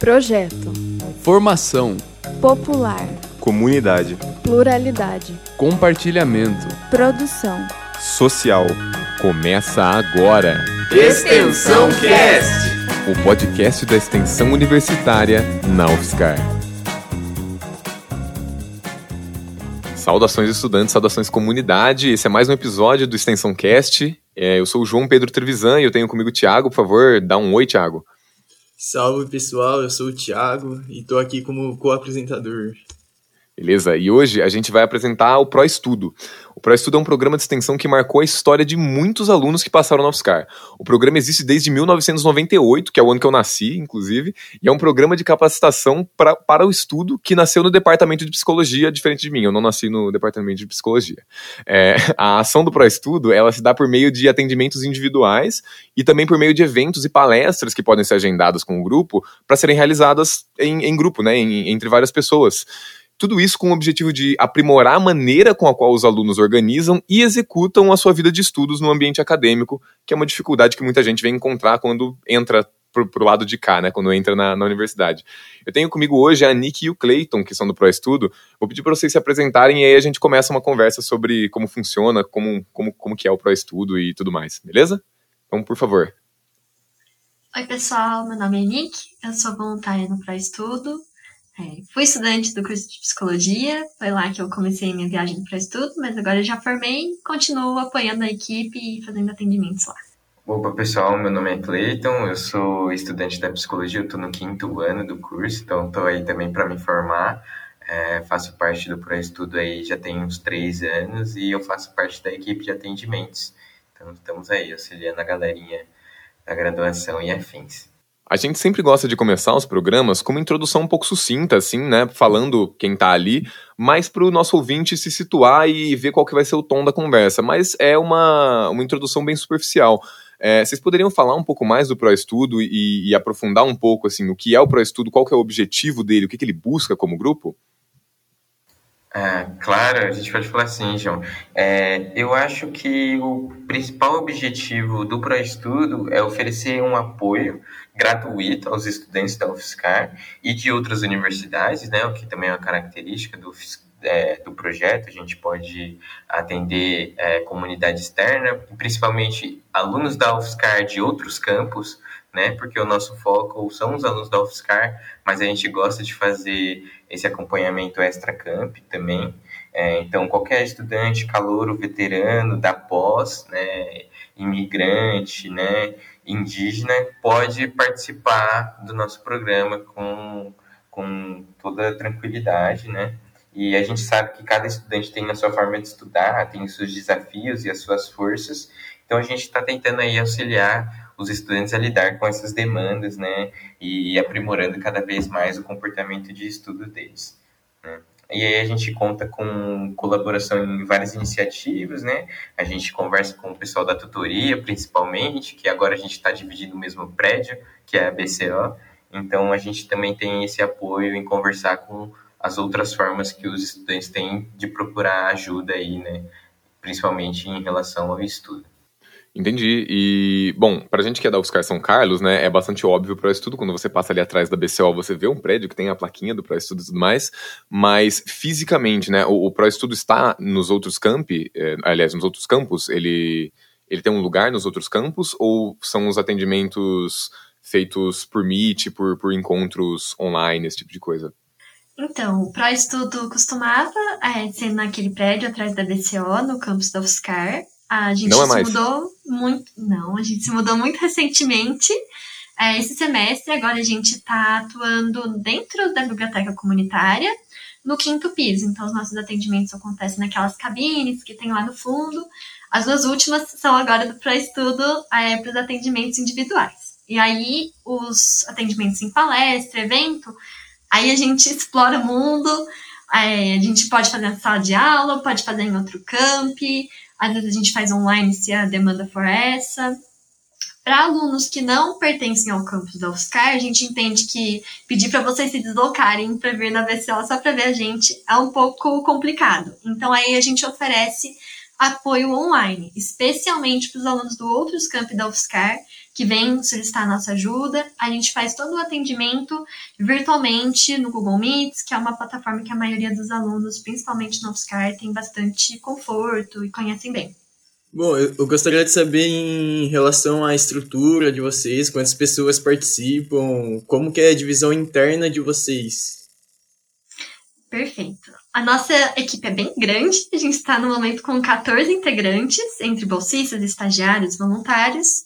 Projeto. Formação. Popular. Comunidade. Pluralidade. Compartilhamento. Produção. Social. Começa agora. Extensão Cast. O podcast da extensão universitária na UFSCar. Saudações estudantes, saudações comunidade. Esse é mais um episódio do Extensão Cast. É, eu sou o João Pedro Trevisan e eu tenho comigo o Thiago. Por favor, dá um oi, Thiago. Salve pessoal, eu sou o Thiago e estou aqui como co-apresentador. Beleza? E hoje a gente vai apresentar o Pro Estudo. O Pro Estudo é um programa de extensão que marcou a história de muitos alunos que passaram na UFSCar. O programa existe desde 1998, que é o ano que eu nasci, inclusive, e é um programa de capacitação pra, para o estudo que nasceu no departamento de psicologia, diferente de mim. Eu não nasci no departamento de psicologia. É, a ação do Pro Estudo ela se dá por meio de atendimentos individuais e também por meio de eventos e palestras que podem ser agendadas com o grupo para serem realizadas em, em grupo, né, em, entre várias pessoas. Tudo isso com o objetivo de aprimorar a maneira com a qual os alunos organizam e executam a sua vida de estudos no ambiente acadêmico, que é uma dificuldade que muita gente vem encontrar quando entra pro, pro lado de cá, né, quando entra na, na, universidade. Eu tenho comigo hoje a Nick e o Clayton, que são do ProEstudo. Vou pedir para vocês se apresentarem e aí a gente começa uma conversa sobre como funciona, como, como, como que é o ProEstudo e tudo mais, beleza? Então, por favor. Oi, pessoal, meu nome é Nick, eu sou voluntária no ProEstudo é, fui estudante do curso de psicologia, foi lá que eu comecei minha viagem para estudo, mas agora já formei continuo apoiando a equipe e fazendo atendimentos lá. Opa, pessoal, meu nome é Cleiton, eu sou estudante da psicologia, eu estou no quinto ano do curso, então estou aí também para me formar. É, faço parte do pré-estudo aí já tem uns três anos e eu faço parte da equipe de atendimentos. Então estamos aí auxiliando a galerinha da graduação e afins. A gente sempre gosta de começar os programas com uma introdução um pouco sucinta, assim, né? Falando quem tá ali, mas para o nosso ouvinte se situar e ver qual que vai ser o tom da conversa. Mas é uma, uma introdução bem superficial. É, vocês poderiam falar um pouco mais do ProEstudo e, e aprofundar um pouco, assim, o que é o ProEstudo, qual que é o objetivo dele, o que, que ele busca como grupo? É, claro, a gente pode falar assim, João. É, eu acho que o principal objetivo do ProEstudo é oferecer um apoio gratuito aos estudantes da UFSCar e de outras universidades, né, o que também é uma característica do, é, do projeto. A gente pode atender é, comunidade externa, principalmente alunos da UFSCar de outros campos, né, porque o nosso foco são os alunos da UFSCar, mas a gente gosta de fazer esse acompanhamento extra-camp também. É, então, qualquer estudante, calouro, veterano da pós, né, imigrante, né, indígena, pode participar do nosso programa com, com toda tranquilidade, né? E a gente sabe que cada estudante tem a sua forma de estudar, tem os seus desafios e as suas forças. Então, a gente está tentando aí auxiliar os estudantes a lidar com essas demandas, né? E aprimorando cada vez mais o comportamento de estudo deles. Né? E aí a gente conta com colaboração em várias iniciativas, né? A gente conversa com o pessoal da tutoria, principalmente, que agora a gente está dividindo o mesmo prédio, que é a BCO. Então a gente também tem esse apoio em conversar com as outras formas que os estudantes têm de procurar ajuda aí, né? Principalmente em relação ao estudo. Entendi. E, bom, pra gente que é da UFSCar São Carlos, né, é bastante óbvio para estudo. Quando você passa ali atrás da BCO, você vê um prédio que tem a plaquinha do Pro-Estudo e tudo mais. Mas, fisicamente, né, o, o Pro-Estudo está nos outros campi, é, aliás, nos outros campos, ele, ele tem um lugar nos outros campos? Ou são os atendimentos feitos por Meet, por, por encontros online, esse tipo de coisa? Então, o Pro-Estudo costumava é, ser naquele prédio atrás da BCO, no campus da UFSCar. A gente não é mais. se mudou muito. Não, a gente se mudou muito recentemente. É, esse semestre, agora a gente está atuando dentro da biblioteca comunitária, no quinto piso. Então, os nossos atendimentos acontecem naquelas cabines que tem lá no fundo. As duas últimas são agora para estudo é, para os atendimentos individuais. E aí, os atendimentos em palestra, evento, aí a gente explora o mundo. É, a gente pode fazer na sala de aula, pode fazer em outro camp, às vezes a gente faz online se a demanda for essa. Para alunos que não pertencem ao campus da UFSCar, a gente entende que pedir para vocês se deslocarem para vir na VCO só para ver a gente é um pouco complicado. Então aí a gente oferece apoio online, especialmente para os alunos do outros campi da UFSCar que vem solicitar a nossa ajuda. A gente faz todo o atendimento virtualmente no Google Meets, que é uma plataforma que a maioria dos alunos, principalmente no UFSCar, tem bastante conforto e conhecem bem. Bom, eu gostaria de saber em relação à estrutura de vocês, quantas pessoas participam, como que é a divisão interna de vocês. Perfeito. A nossa equipe é bem grande, a gente está no momento com 14 integrantes, entre bolsistas, estagiários, voluntários,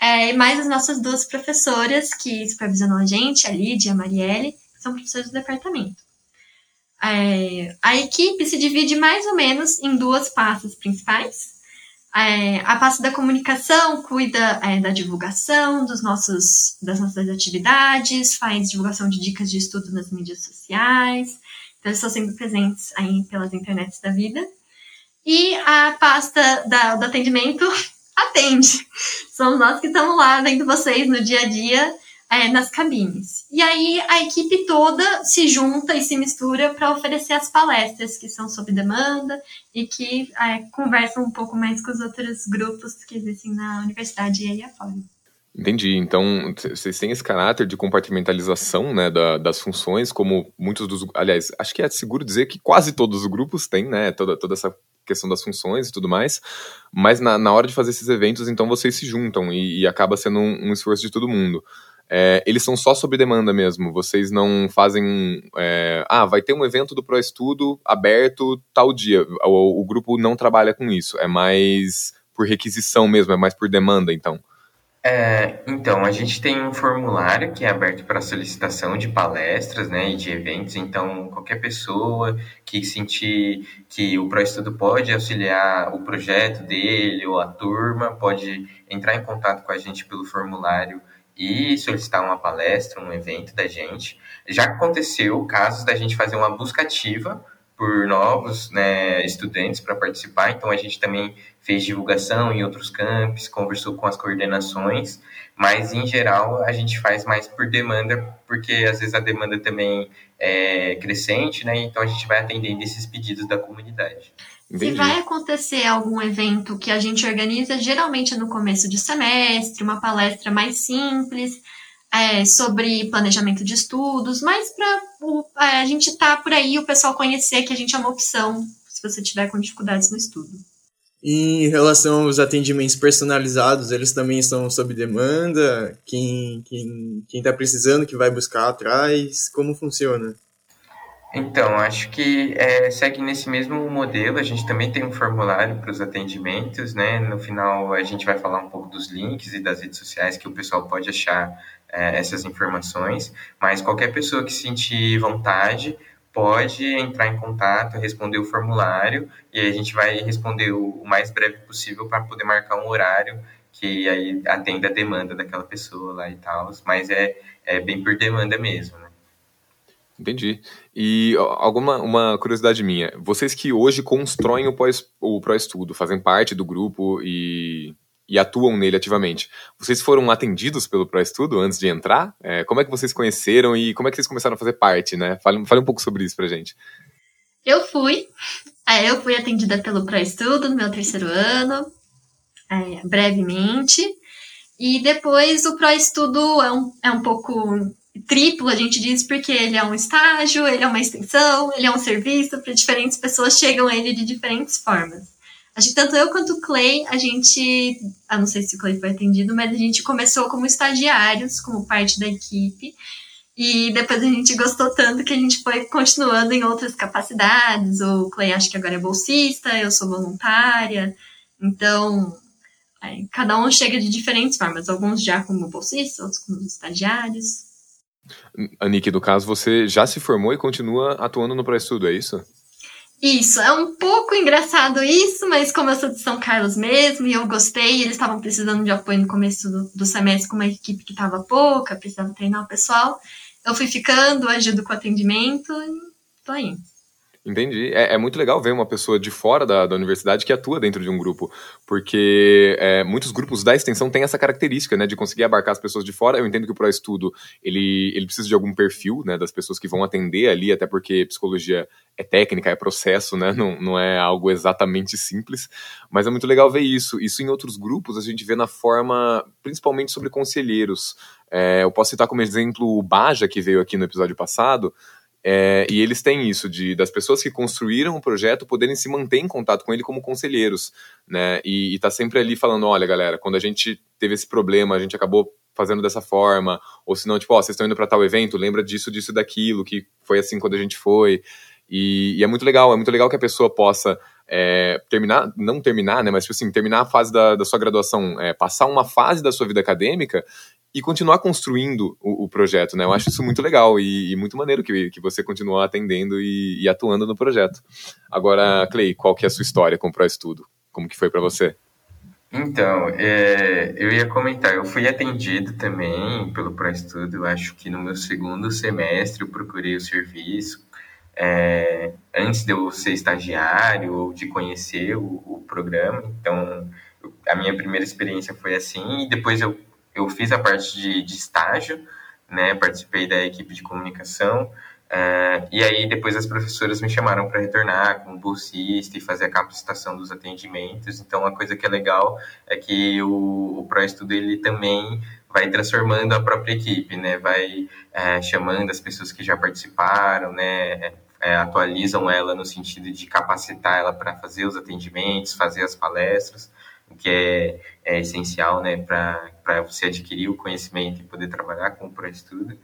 é, e mais as nossas duas professoras que supervisionam a gente, a Lídia e a Marielle, que são professores do departamento. É, a equipe se divide mais ou menos em duas pastas principais. É, a pasta da comunicação cuida é, da divulgação dos nossos, das nossas atividades, faz divulgação de dicas de estudo nas mídias sociais, então eles estão sempre presentes aí pelas internets da vida. E a pasta da, do atendimento atende. Somos nós que estamos lá vendo vocês no dia a dia é, nas cabines. E aí a equipe toda se junta e se mistura para oferecer as palestras que são sob demanda e que é, conversam um pouco mais com os outros grupos que existem na universidade e aí afora. Entendi. Então, vocês têm esse caráter de compartimentalização né, da, das funções, como muitos dos. Aliás, acho que é seguro dizer que quase todos os grupos têm, né? Toda, toda essa questão das funções e tudo mais. Mas na, na hora de fazer esses eventos, então vocês se juntam e, e acaba sendo um, um esforço de todo mundo é, eles são só sob demanda mesmo. Vocês não fazem. É, ah, vai ter um evento do Pro Estudo aberto tal dia. O, o, grupo não trabalha com isso. É mais por requisição mesmo, é mais por demanda, então. É, então, a gente tem um formulário que é aberto para solicitação de palestras né, e de eventos. Então, qualquer pessoa que sentir que o ProEstudo pode auxiliar o projeto dele ou a turma pode entrar em contato com a gente pelo formulário e solicitar uma palestra, um evento da gente. Já aconteceu casos da gente fazer uma busca ativa por novos né, estudantes para participar, então a gente também fez divulgação em outros campos, conversou com as coordenações, mas em geral a gente faz mais por demanda, porque às vezes a demanda também é crescente, né? Então a gente vai atendendo esses pedidos da comunidade. Entendi. Se vai acontecer algum evento que a gente organiza, geralmente é no começo de semestre, uma palestra mais simples, é, sobre planejamento de estudos, mas para é, a gente estar tá por aí o pessoal conhecer que a gente é uma opção se você tiver com dificuldades no estudo. E em relação aos atendimentos personalizados, eles também estão sob demanda? Quem está quem, quem tá precisando que vai buscar atrás? Como funciona? Então, acho que é, segue nesse mesmo modelo. A gente também tem um formulário para os atendimentos, né? No final, a gente vai falar um pouco dos links e das redes sociais que o pessoal pode achar é, essas informações. Mas qualquer pessoa que sentir vontade pode entrar em contato, responder o formulário e a gente vai responder o, mais breve possível para poder marcar um horário que aí atenda a demanda daquela pessoa lá e tal. Mas é, é bem por demanda mesmo, né? Entendi. E alguma uma curiosidade minha, vocês que hoje constroem o, o pró-estudo, fazem parte do grupo e, e atuam nele ativamente, vocês foram atendidos pelo pró-estudo antes de entrar? É, como é que vocês conheceram e como é que vocês começaram a fazer parte, né? Fale, fale um pouco sobre isso pra gente. Eu fui, é, eu fui atendida pelo pró-estudo no meu terceiro ano, é, brevemente, e depois o pró-estudo é um, é um pouco triplo, a gente diz, porque ele é um estágio, ele é uma extensão, ele é um serviço para diferentes pessoas, chegam a ele de diferentes formas. A gente, tanto eu quanto o Clay, a gente, eu não sei se o Clay foi atendido, mas a gente começou como estagiários, como parte da equipe, e depois a gente gostou tanto que a gente foi continuando em outras capacidades. O Clay acho que agora é bolsista, eu sou voluntária, então cada um chega de diferentes formas, alguns já como bolsistas, outros como estagiários. Anique, no caso, você já se formou e continua atuando no pré-estudo, é isso? Isso, é um pouco engraçado isso, mas como eu sou de São Carlos mesmo e eu gostei, eles estavam precisando de apoio no começo do, do semestre com uma equipe que estava pouca, precisava treinar o pessoal. Eu fui ficando, ajudo com o atendimento e tô aí. Entendi. É, é, muito legal ver uma pessoa de fora da, da universidade que atua dentro de um grupo, porque é, muitos grupos da extensão têm essa característica, né, de conseguir abarcar as pessoas de fora. Eu entendo que o ProEstudo, ele, ele precisa de algum perfil, né, das pessoas que vão atender ali, até porque psicologia é técnica, é processo, né, não, não é algo exatamente simples, mas é muito legal ver isso. Isso em outros grupos a gente vê na forma, principalmente sobre conselheiros. É, eu posso citar como exemplo o Baja, que veio aqui no episódio passado, é, e eles têm isso de das pessoas que construíram o projeto poderem se manter em contato com ele como conselheiros, né? E, e tá sempre ali falando, olha, galera, quando a gente teve esse problema, a gente acabou fazendo dessa forma, ou se não, tipo, ó, vocês estão indo para tal evento, lembra disso, disso, daquilo, que foi assim quando a gente foi. E, e é muito legal, é muito legal que a pessoa possa é, terminar, não terminar, né, mas tipo assim, terminar a fase da, da sua graduação, é, passar uma fase da sua vida acadêmica e continuar construindo o, o, projeto, né? Eu acho isso muito legal e, e muito maneiro que, que você continue atendendo e, e, atuando no projeto. Agora, Clay, qual que é a sua história com o ProEstudo? Como que foi para você? Então, é, eu ia comentar, eu fui atendido também pelo ProEstudo, acho que no meu segundo semestre eu procurei o serviço, é, antes de eu ser estagiário ou de conhecer o, o programa, então a minha primeira experiência foi assim, e depois eu eu fiz a parte de, de estágio, né? Participei da equipe de comunicação. Uh, e aí depois as professoras me chamaram para retornar como bolsista e fazer a capacitação dos atendimentos. Então uma coisa que é legal é que o, o ProEstudo ele também vai transformando a própria equipe, né? Vai é, chamando as pessoas que já participaram, né? É, atualizam ela no sentido de capacitar ela para fazer os atendimentos, fazer as palestras o que é, é essencial né, para você adquirir o conhecimento e poder trabalhar com o ProEstudo.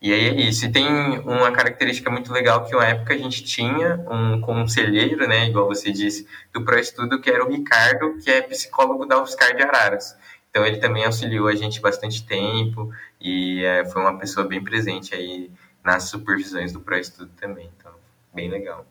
E aí é isso. E tem uma característica muito legal que, na época, a gente tinha um conselheiro, né, igual você disse, do ProEstudo, que era o Ricardo, que é psicólogo da UFSCar de Araras. Então, ele também auxiliou a gente bastante tempo e é, foi uma pessoa bem presente aí nas supervisões do ProEstudo também. Então, bem legal.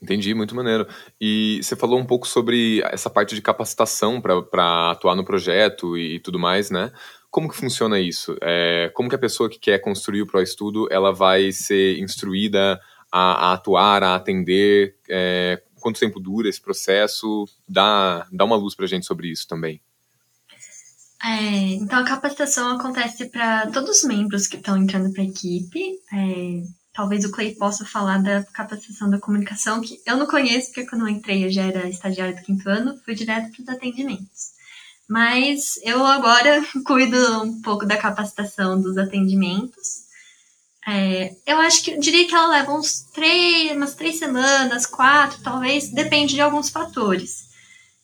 Entendi, muito maneiro. E você falou um pouco sobre essa parte de capacitação para atuar no projeto e, tudo mais, né? Como que funciona isso? É, como que a pessoa que quer construir o ProEstudo, ela vai ser instruída a, a atuar, a atender? É, quanto tempo dura esse processo? Dá, dá uma luz para gente sobre isso também. É, então, a capacitação acontece para todos os membros que estão entrando para a equipe. É, talvez o Clay possa falar da capacitação da comunicação, que eu não conheço, porque quando eu entrei eu já era estagiária do quinto ano, fui direto para os atendimentos. Mas eu agora cuido um pouco da capacitação dos atendimentos. É, eu acho que eu diria que ela leva uns três, umas três semanas, quatro, talvez, depende de alguns fatores.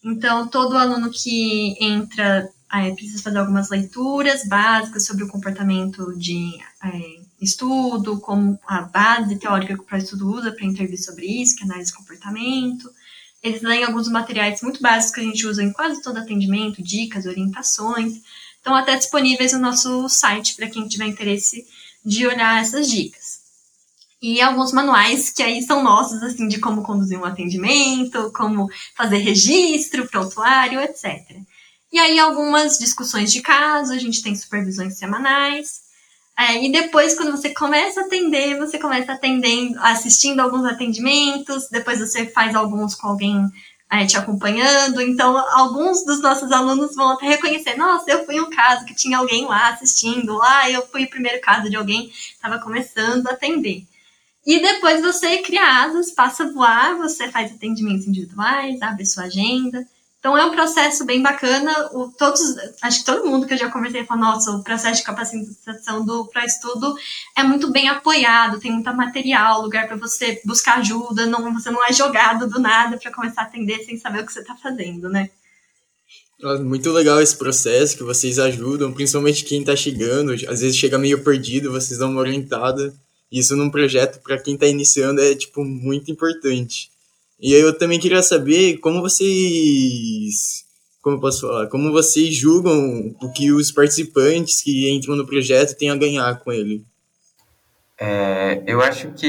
Então, todo aluno que entra é, precisa fazer algumas leituras básicas sobre o comportamento de é, estudo, como a base teórica que o estudo usa para intervir sobre isso, que é análise de comportamento. Eles leem alguns materiais muito básicos que a gente usa em quase todo atendimento, dicas, orientações. Estão até disponíveis no nosso site para quem tiver interesse de olhar essas dicas. E alguns manuais que aí são nossos, assim, de como conduzir um atendimento, como fazer registro, prontuário, etc. E aí algumas discussões de caso, a gente tem supervisões semanais, é, e depois, quando você começa a atender, você começa atendendo, assistindo alguns atendimentos, depois você faz alguns com alguém é, te acompanhando. Então, alguns dos nossos alunos vão até reconhecer: nossa, eu fui um caso que tinha alguém lá assistindo, lá eu fui o primeiro caso de alguém estava começando a atender. E depois você cria asas, passa a voar, você faz atendimentos individuais, abre sua agenda. Então é um processo bem bacana. O, todos, acho que todo mundo que eu já conversei falou, nossa, o processo de capacitação do para estudo é muito bem apoiado, tem muito material, lugar para você buscar ajuda, não, você não é jogado do nada para começar a atender sem saber o que você está fazendo, né? Muito legal esse processo que vocês ajudam, principalmente quem está chegando, às vezes chega meio perdido, vocês dão uma orientada. Isso num projeto para quem está iniciando é tipo muito importante. E eu também queria saber como vocês. Como eu posso falar? Como vocês julgam o que os participantes que entram no projeto têm a ganhar com ele? É, eu acho que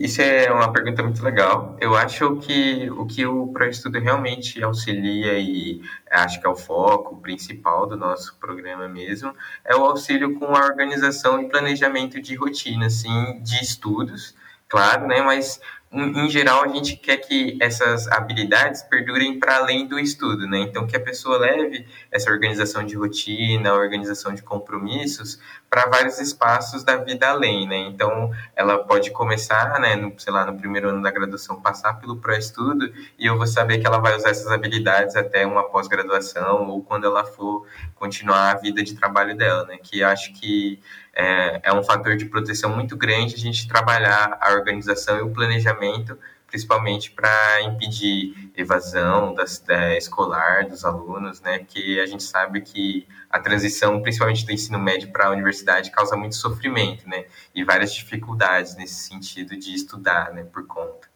isso é uma pergunta muito legal. Eu acho que o que o ProEstudo realmente auxilia e acho que é o foco principal do nosso programa mesmo, é o auxílio com a organização e planejamento de rotina, assim, de estudos, claro, né? Mas em geral, a gente quer que essas habilidades perdurem para além do estudo, né? Então, que a pessoa leve essa organização de rotina, organização de compromissos para vários espaços da vida além, né? Então, ela pode começar, né, no, sei lá, no primeiro ano da graduação, passar pelo pré-estudo e eu vou saber que ela vai usar essas habilidades até uma pós-graduação ou quando ela for continuar a vida de trabalho dela, né? Que acho que é, é um fator de proteção muito grande a gente trabalhar a organização e o planejamento, principalmente para impedir evasão das, da, escolar dos alunos, né? Que a gente sabe que a transição, principalmente do ensino médio para a universidade, causa muito sofrimento, né? E várias dificuldades nesse sentido de estudar, né? Por conta.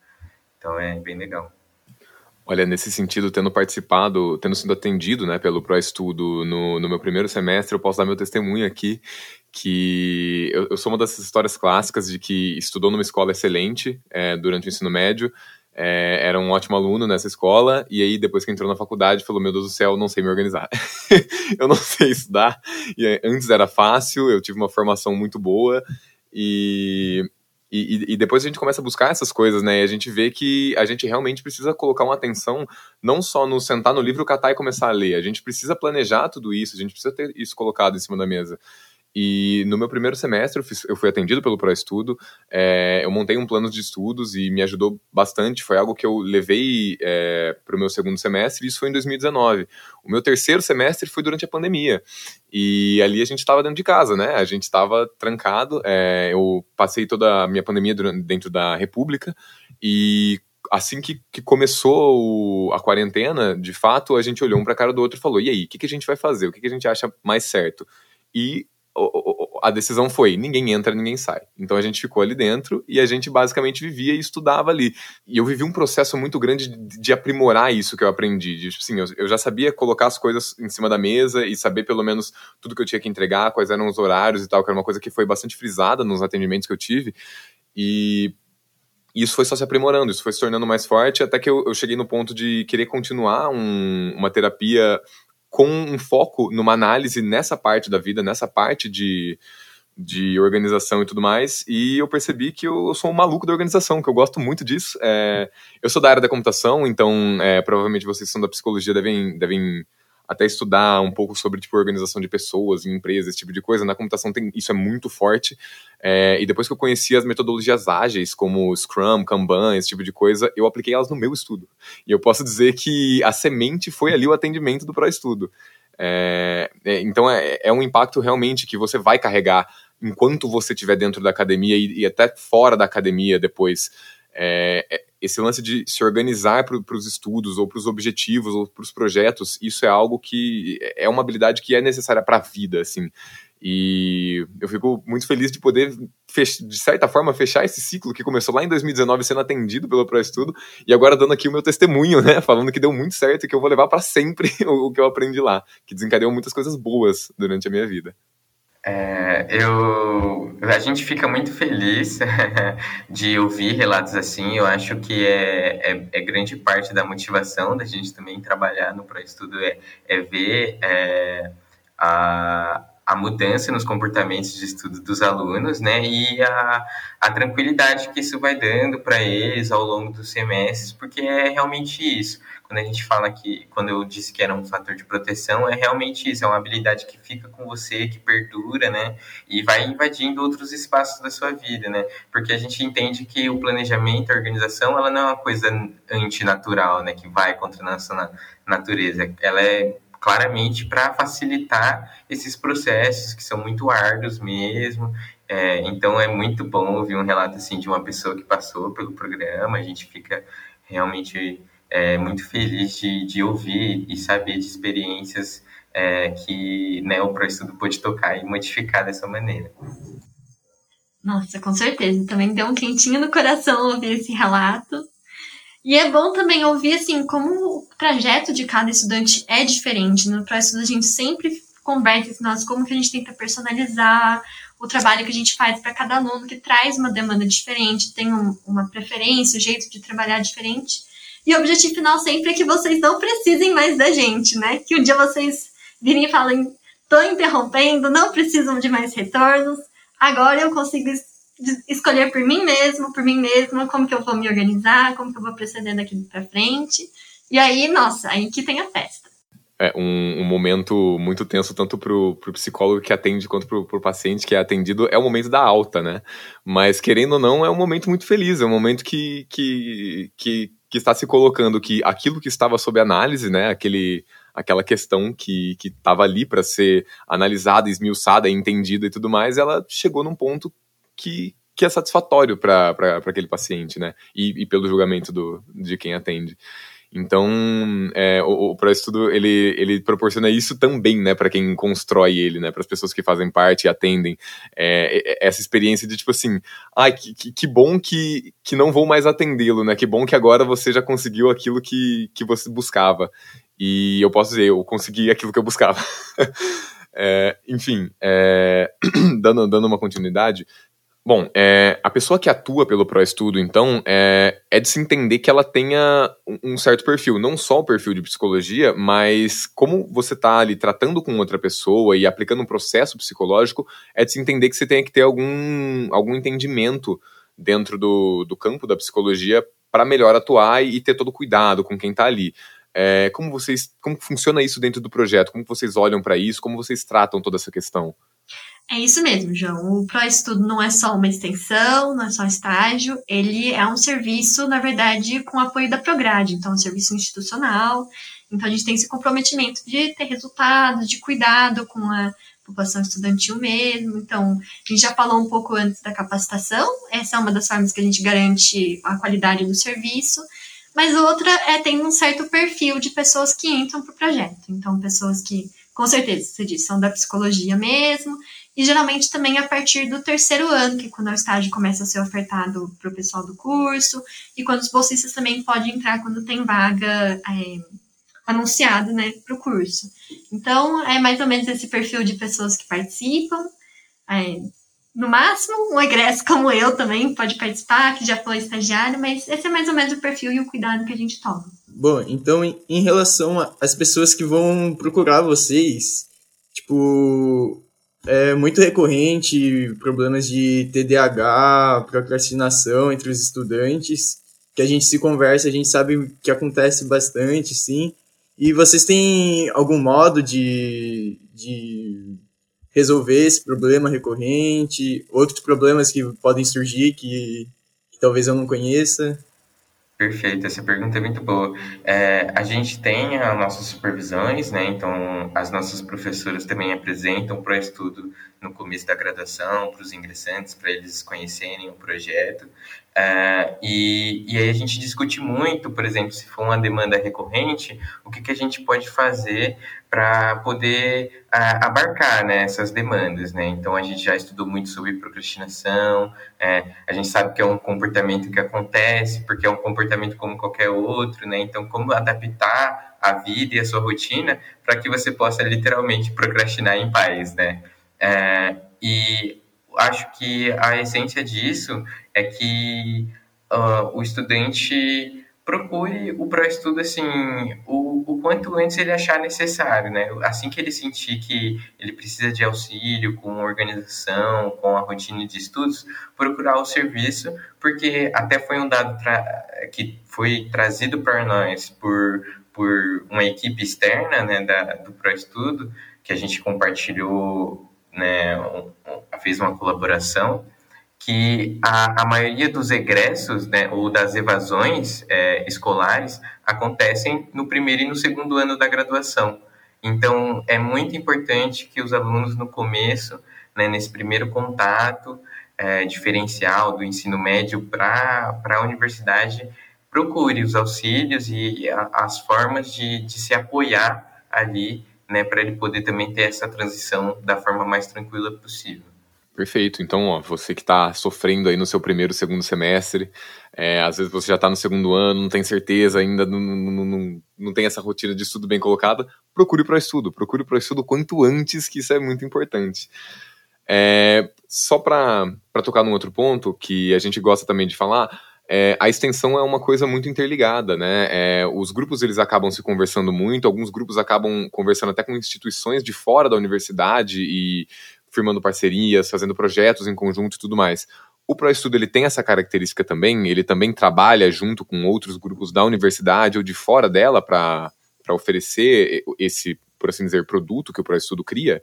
Então é bem legal. Olha, nesse sentido, tendo participado, tendo sido atendido né, pelo ProEstudo no, no meu primeiro semestre, eu posso dar meu testemunho aqui, que eu, eu sou uma dessas histórias clássicas de que estudou numa escola excelente é, durante o ensino médio, é, era um ótimo aluno nessa escola, e aí depois que entrou na faculdade, falou, meu Deus do céu, não sei me organizar. eu não sei estudar, e antes era fácil, eu tive uma formação muito boa, e e, e, depois a gente começa a buscar essas coisas, né? E a gente vê que a gente realmente precisa colocar uma atenção não só no sentar no livro, catar e começar a ler. A gente precisa planejar tudo isso, a gente precisa ter isso colocado em cima da mesa. E no meu primeiro semestre eu, fiz, eu fui atendido pelo ProEstudo, é, eu montei um plano de estudos e me ajudou bastante, foi algo que eu levei é, para o meu segundo semestre, e isso foi em 2019. O meu terceiro semestre foi durante a pandemia, e ali a gente estava dentro de casa, né, a gente estava trancado, é, eu passei toda a minha pandemia dentro da República, e assim que, que começou a quarentena, de fato, a gente olhou um para a cara do outro e falou, e aí, o que, que a gente vai fazer, o que, que a gente acha mais certo? E a decisão foi: ninguém entra, ninguém sai. Então a gente ficou ali dentro e a gente basicamente vivia e estudava ali. E eu vivi um processo muito grande de, de aprimorar isso que eu aprendi. De, tipo assim, eu, eu, já sabia colocar as coisas em cima da mesa e saber pelo menos tudo que eu tinha que entregar, quais eram os horários e tal, que era uma coisa que foi bastante frisada nos atendimentos que eu tive. E isso foi só se aprimorando, isso foi se tornando mais forte, até que eu, eu cheguei no ponto de querer continuar um, uma terapia com um foco numa análise nessa parte da vida, nessa parte de, de organização e tudo mais, e eu percebi que eu sou um maluco da organização, que eu gosto muito disso. É, eu sou da área da computação, então é, provavelmente vocês são da psicologia, devem, devem até estudar um pouco sobre tipo organização de pessoas em empresas, esse tipo de coisa. Na computação tem isso é muito forte. É, e depois que eu conheci as metodologias ágeis, como Scrum, Kanban, esse tipo de coisa, eu apliquei elas no meu estudo. E eu posso dizer que a semente foi ali o atendimento do pró-estudo. É, é, então é, é um impacto realmente que você vai carregar enquanto você estiver dentro da academia e, e até fora da academia depois. É, é, esse lance de se organizar para os estudos ou para os objetivos ou para os projetos, isso é algo que é uma habilidade que é necessária para a vida, assim. E eu fico muito feliz de poder, de certa forma, fechar esse ciclo que começou lá em 2019 sendo atendido pelo ProEstudo e agora dando aqui o meu testemunho, né? Falando que deu muito certo e que eu vou levar para sempre o que eu aprendi lá, que desencadeou muitas coisas boas durante a minha vida. É, eu, a gente fica muito feliz de ouvir relatos assim. Eu acho que é, é, é, grande parte da motivação da gente também trabalhar no ProEstudo é, é ver é, a, a mudança nos comportamentos de estudo dos alunos, né, e a, a tranquilidade que isso vai dando para eles ao longo dos semestres, porque é realmente isso. Quando a gente fala que, quando eu disse que era um fator de proteção, é realmente isso, é uma habilidade que fica com você, que perdura, né, e vai invadindo outros espaços da sua vida, né, porque a gente entende que o planejamento, a organização, ela não é uma coisa antinatural, né, que vai contra a nossa natureza, ela é claramente para facilitar esses processos que são muito árduos mesmo. É, então é muito bom ouvir um relato assim de uma pessoa que passou pelo programa. A gente fica realmente é, muito feliz de, de ouvir e saber de experiências é, que né, o ProEstudo pode tocar e modificar dessa maneira. Nossa, com certeza. Também deu um quentinho no coração ouvir esse relato. E é bom também ouvir, assim, como o trajeto de cada estudante é diferente. No ProEstudo a gente sempre conversa entre nós como que a gente tenta personalizar o trabalho que a gente faz para cada aluno, que traz uma demanda diferente, tem um, uma preferência, um jeito de trabalhar diferente. E o objetivo final sempre é que vocês não precisem mais da gente, né? Que um dia vocês virem e falem, tô interrompendo, não precisam de mais retornos, agora eu consigo escolher por mim mesmo, por mim mesma, como que eu vou me organizar, como que eu vou proceder daqui para frente. E aí, nossa, aí que tem a festa. É um, um momento muito tenso, tanto pro, pro psicólogo que atende quanto pro, pro paciente que é atendido, é o momento da alta, né? Mas, querendo ou não, é um momento muito feliz, é um momento que, que, que, que está se colocando que aquilo que estava sob análise, né, aquele, aquela questão que estava ali para ser analisada, esmiuçada, entendida e tudo mais, ela chegou num ponto que, que é satisfatório para aquele paciente, né? E, e, pelo julgamento do, de quem atende. Então, é, o, o ProEstudo, ele, ele proporciona isso também, né, para quem constrói ele, né, para as pessoas que fazem parte e atendem, é, essa experiência de tipo assim, ai, que, que, que bom que, que não vou mais atendê-lo, né, que bom que agora você já conseguiu aquilo que, que você buscava. E eu posso dizer, eu consegui aquilo que eu buscava. é, enfim, é, dando, dando uma continuidade, Bom, é, a pessoa que atua pelo ProEstudo, então, é, é de se entender que ela tenha um certo perfil, não só o perfil de psicologia, mas como você está ali tratando com outra pessoa e aplicando um processo psicológico, é de se entender que você tem que ter algum, algum entendimento dentro do, do campo da psicologia para melhor atuar e ter todo cuidado com quem está ali. É, como vocês, como funciona isso dentro do projeto? Como vocês olham para isso? Como vocês tratam toda essa questão? É isso mesmo, João. O ProEstudo não é só uma extensão, não é só estágio, ele é um serviço, na verdade, com apoio da Prograde, então é um serviço institucional. Então a gente tem esse comprometimento de ter resultados, de cuidado com a população estudantil mesmo. Então, a gente já falou um pouco antes da capacitação, essa é uma das formas que a gente garante a qualidade do serviço. Mas outra é tendo um certo perfil de pessoas que entram para o projeto. Então, pessoas que, com certeza, você disse, são da psicologia mesmo, e geralmente também a partir do terceiro ano, que é quando o estágio começa a ser ofertado para o pessoal do curso, e quando os bolsistas também podem entrar quando tem vaga é, anunciada né, para o curso. Então, é mais ou menos esse perfil de pessoas que participam. É, no máximo, um egresso como eu também pode participar, que já foi estagiário, mas esse é mais ou menos o perfil e o cuidado que a gente toma. Bom, então em relação às pessoas que vão procurar vocês, tipo, é muito recorrente problemas de TDAH, procrastinação entre os estudantes, que a gente se conversa, a gente sabe que acontece bastante, sim. E vocês têm algum modo de, de resolver esse problema recorrente, outros problemas que podem surgir que, que talvez eu não conheça? Perfeito, essa pergunta é muito boa. É, a gente tem as nossas supervisões, né? Então, as nossas professoras também apresentam para estudo no começo da graduação, para os ingressantes, para eles conhecerem o projeto. É, e, e aí a gente discute muito, por exemplo, se for uma demanda recorrente, o que, que a gente pode fazer para poder a, abarcar né, essas demandas. Né? Então, a gente já estudou muito sobre procrastinação, é, a gente sabe que é um comportamento que acontece, porque é um comportamento como qualquer outro, né? então, como adaptar a vida e a sua rotina para que você possa literalmente procrastinar em paz. Né? É, e acho que a essência disso é que uh, o estudante procure o pró-estudo assim, o, o quanto antes ele achar necessário, né? Assim que ele sentir que ele precisa de auxílio com organização, com a rotina de estudos, procurar o serviço, porque até foi um dado que foi trazido para nós por, por uma equipe externa, né, da, do pró-estudo, que a gente compartilhou, né, um, fez uma colaboração, que a, a maioria dos egressos né, ou das evasões é, escolares acontecem no primeiro e no segundo ano da graduação. Então, é muito importante que os alunos, no começo, né, nesse primeiro contato é, diferencial do ensino médio para a universidade, procure os auxílios e as formas de, de se apoiar ali, né, para ele poder também ter essa transição da forma mais tranquila possível. Perfeito. Então, ó, você que está sofrendo aí no seu primeiro, segundo semestre, é, às vezes você já está no segundo ano, não tem certeza ainda, não, não, não, não tem essa rotina de estudo bem colocada, procure para estudo. Procure para estudo quanto antes, que isso é muito importante. É, só para tocar num outro ponto, que a gente gosta também de falar, é, a extensão é uma coisa muito interligada, né? É, os grupos eles acabam se conversando muito, alguns grupos acabam conversando até com instituições de fora da universidade e firmando parcerias, fazendo projetos em conjunto e tudo mais. O ProEstudo ele tem essa característica também? Ele também trabalha junto com outros grupos da universidade ou de fora dela para oferecer esse, por assim dizer, produto que o ProEstudo cria?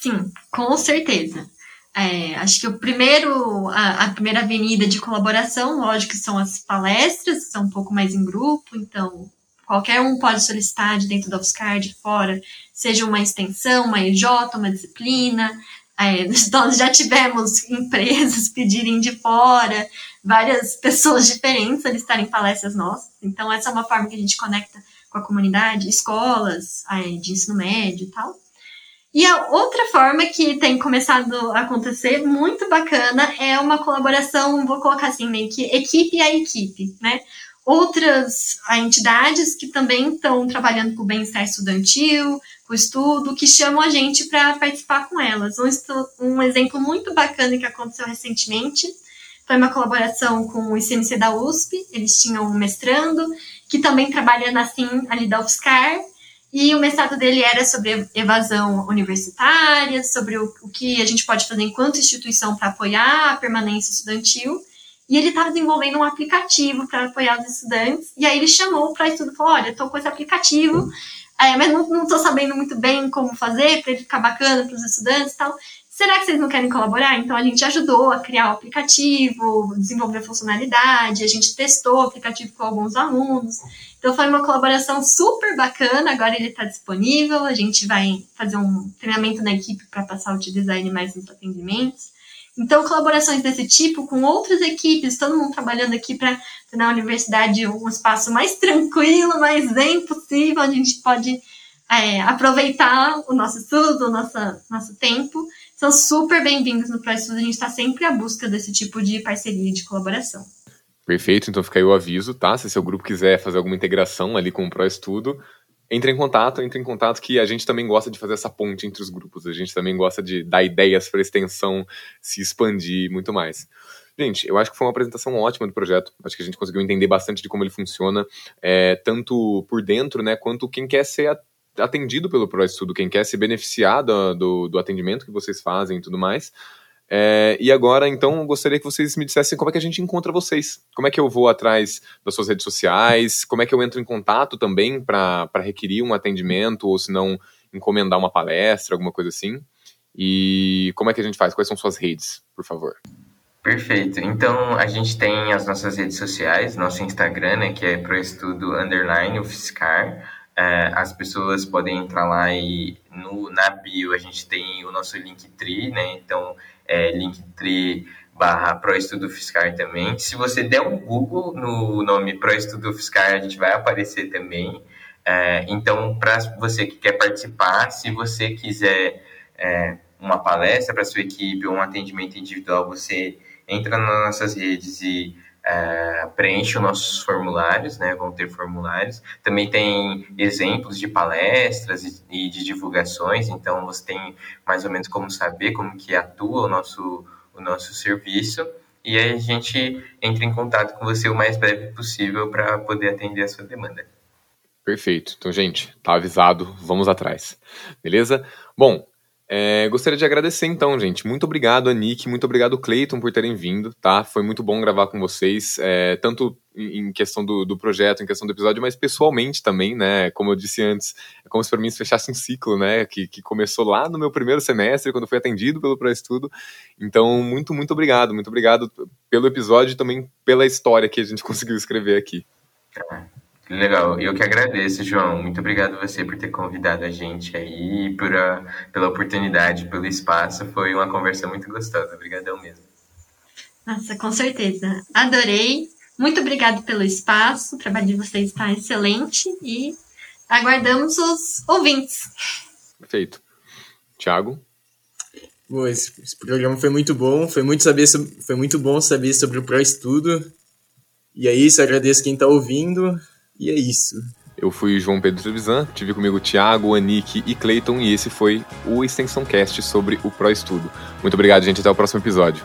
Sim, com certeza. É, acho que o primeiro, a, a, primeira avenida de colaboração, lógico são as palestras, são um pouco mais em grupo, então qualquer um pode solicitar de dentro da UFSCar, de fora, seja uma extensão, uma EJ, uma disciplina. É, nós já tivemos empresas pedirem de fora, várias pessoas diferentes solicitarem palestras nossas. Então, essa é uma forma que a gente conecta com a comunidade, escolas é, de ensino médio e tal. E a outra forma que tem começado a acontecer, muito bacana, é uma colaboração, vou colocar assim, meio que equipe a equipe, né? Outras entidades que também estão trabalhando com o bem-estar estudantil, com o estudo, que chamam a gente para participar com elas. Um, um exemplo muito bacana que aconteceu recentemente foi uma colaboração com o ICMC da USP, eles tinham um mestrando, que também trabalha na SIM ali da UFSCar, e o mestrado dele era sobre evasão universitária, sobre o, o que a gente pode fazer enquanto instituição para apoiar a permanência estudantil. E ele estava desenvolvendo um aplicativo para apoiar os estudantes. E aí ele chamou para estudo e falou: Olha, estou com esse aplicativo, é, mas não estou sabendo muito bem como fazer para ele ficar bacana para os estudantes e tal. Será que vocês não querem colaborar? Então a gente ajudou a criar o aplicativo, desenvolver a funcionalidade, a gente testou o aplicativo com alguns alunos. Então foi uma colaboração super bacana. Agora ele está disponível. A gente vai fazer um treinamento na equipe para passar a utilizar ele mais nos atendimentos. Então, colaborações desse tipo com outras equipes, todo mundo trabalhando aqui para na universidade um espaço mais tranquilo, mais zen possível, onde a gente pode é, aproveitar o nosso estudo, o nosso, nosso tempo. São super bem-vindos no ProEstudo, a gente está sempre à busca desse tipo de parceria e de colaboração. Perfeito, então fica aí o aviso, tá? Se seu grupo quiser fazer alguma integração ali com o ProEstudo, entre em contato, entre em contato que a gente também gosta de fazer essa ponte entre os grupos, a gente também gosta de dar ideias para extensão se expandir muito mais. Gente, eu acho que foi uma apresentação ótima do projeto. Acho que a gente conseguiu entender bastante de como ele funciona, é, tanto por dentro, né, quanto quem quer ser atendido pelo ProEstudo, quem quer se beneficiar do, do, do atendimento que vocês fazem e tudo mais. É, e agora, então, gostaria que vocês me dissessem como é que a gente encontra vocês. Como é que eu vou atrás das suas redes sociais? Como é que eu entro em contato também para requerir um atendimento ou, se não, encomendar uma palestra, alguma coisa assim? E como é que a gente faz? Quais são suas redes, por favor? Perfeito. Então, a gente tem as nossas redes sociais, nosso Instagram, né, que é proestudo underline. É, as pessoas podem entrar lá e no, na bio a gente tem o nosso Linktree, né? Então, é, Linktree barra ProEstudo Fiscal também. Se você der um Google no nome ProEstudo Fiscal, a gente vai aparecer também. É, então, para você que quer participar, se você quiser é, uma palestra para sua equipe ou um atendimento individual, você entra nas nossas redes e é, preenche os nossos formulários, né? Vão ter formulários. Também tem exemplos de palestras e, e, de divulgações, então você tem mais ou menos como saber como que atua o nosso, o nosso serviço. E aí a gente entra em contato com você o mais breve possível para poder atender a sua demanda. Perfeito. Então, gente, tá avisado, vamos atrás. Beleza? Bom, é, gostaria de agradecer então, gente. Muito obrigado, Anick, muito obrigado, Cleiton, por terem vindo, tá? Foi muito bom gravar com vocês, é, tanto em questão do, do, projeto, em questão do episódio, mas pessoalmente também, né? Como eu disse antes, é como se para mim se fechasse um ciclo, né? Que, que começou lá no meu primeiro semestre, quando fui atendido pelo ProEstudo. Então, muito, muito obrigado. Muito obrigado pelo episódio e também pela história que a gente conseguiu escrever aqui. Legal, eu que agradeço, João. Muito obrigado você por ter convidado a gente aí, por a, pela oportunidade, pelo espaço. Foi uma conversa muito gostosa. Obrigadão mesmo. Nossa, com certeza. Adorei. Muito obrigado pelo espaço. O trabalho de vocês está excelente e aguardamos os ouvintes. Perfeito. Tiago? Bom, esse, esse, programa foi muito bom. Foi muito, saber sobre, foi muito bom saber sobre o pró-estudo. E é isso, agradeço quem está ouvindo. E é isso. Eu fui João Pedro Trevisan, tive comigo Thiago, Anique e Clayton, e esse foi o Extensão Cast sobre o Pro Estudo. Muito obrigado, gente. Até o próximo episódio.